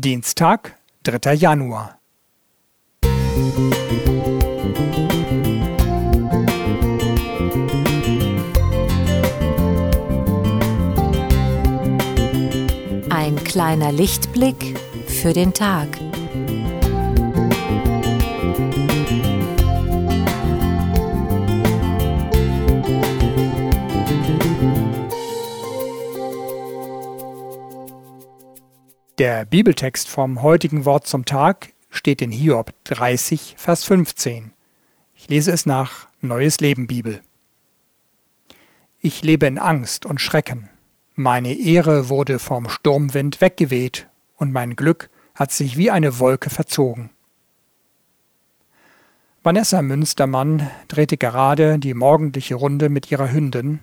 Dienstag, 3. Januar. Ein kleiner Lichtblick für den Tag. Der Bibeltext vom heutigen Wort zum Tag steht in Hiob 30, Vers 15. Ich lese es nach Neues Leben Bibel. Ich lebe in Angst und Schrecken. Meine Ehre wurde vom Sturmwind weggeweht und mein Glück hat sich wie eine Wolke verzogen. Vanessa Münstermann drehte gerade die morgendliche Runde mit ihrer Hündin,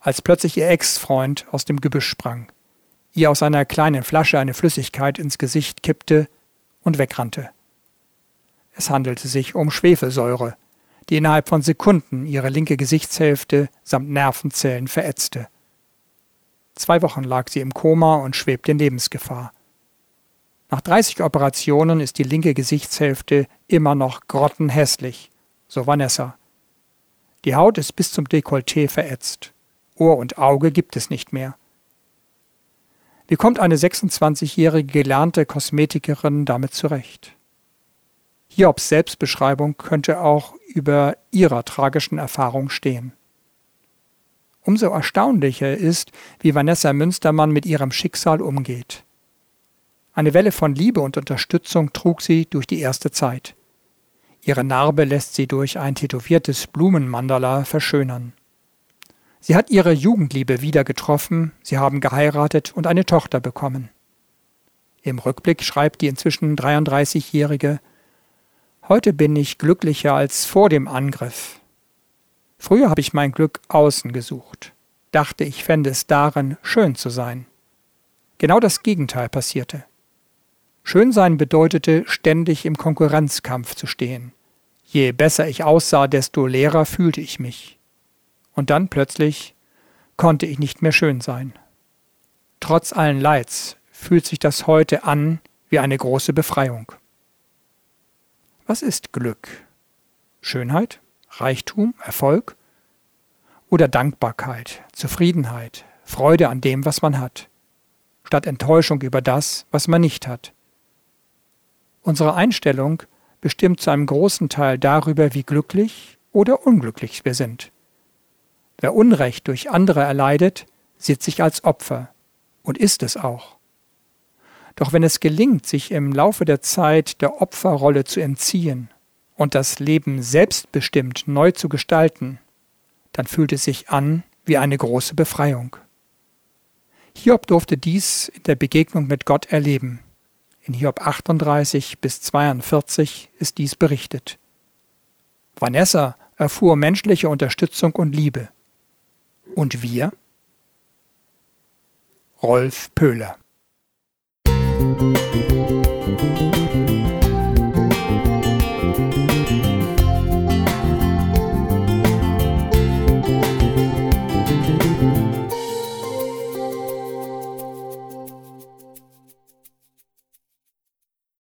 als plötzlich ihr Ex-Freund aus dem Gebüsch sprang ihr aus einer kleinen Flasche eine Flüssigkeit ins Gesicht kippte und wegrannte. Es handelte sich um Schwefelsäure, die innerhalb von Sekunden ihre linke Gesichtshälfte samt Nervenzellen verätzte. Zwei Wochen lag sie im Koma und schwebte in Lebensgefahr. Nach 30 Operationen ist die linke Gesichtshälfte immer noch grottenhässlich, so Vanessa. Die Haut ist bis zum Dekolleté verätzt. Ohr und Auge gibt es nicht mehr. Wie kommt eine 26-jährige gelernte Kosmetikerin damit zurecht? Hiobs Selbstbeschreibung könnte auch über ihrer tragischen Erfahrung stehen. Umso erstaunlicher ist, wie Vanessa Münstermann mit ihrem Schicksal umgeht. Eine Welle von Liebe und Unterstützung trug sie durch die erste Zeit. Ihre Narbe lässt sie durch ein tätowiertes Blumenmandala verschönern. Sie hat ihre Jugendliebe wieder getroffen, sie haben geheiratet und eine Tochter bekommen. Im Rückblick schreibt die inzwischen 33-Jährige Heute bin ich glücklicher als vor dem Angriff. Früher habe ich mein Glück außen gesucht, dachte ich fände es darin, schön zu sein. Genau das Gegenteil passierte. Schönsein bedeutete, ständig im Konkurrenzkampf zu stehen. Je besser ich aussah, desto leerer fühlte ich mich und dann plötzlich konnte ich nicht mehr schön sein. Trotz allen Leids fühlt sich das heute an wie eine große Befreiung. Was ist Glück? Schönheit, Reichtum, Erfolg oder Dankbarkeit, Zufriedenheit, Freude an dem, was man hat, statt Enttäuschung über das, was man nicht hat. Unsere Einstellung bestimmt zu einem großen Teil darüber, wie glücklich oder unglücklich wir sind. Wer Unrecht durch andere erleidet, sieht sich als Opfer und ist es auch. Doch wenn es gelingt, sich im Laufe der Zeit der Opferrolle zu entziehen und das Leben selbstbestimmt neu zu gestalten, dann fühlt es sich an wie eine große Befreiung. Hiob durfte dies in der Begegnung mit Gott erleben. In Hiob 38 bis 42 ist dies berichtet. Vanessa erfuhr menschliche Unterstützung und Liebe. Und wir? Rolf Pöhler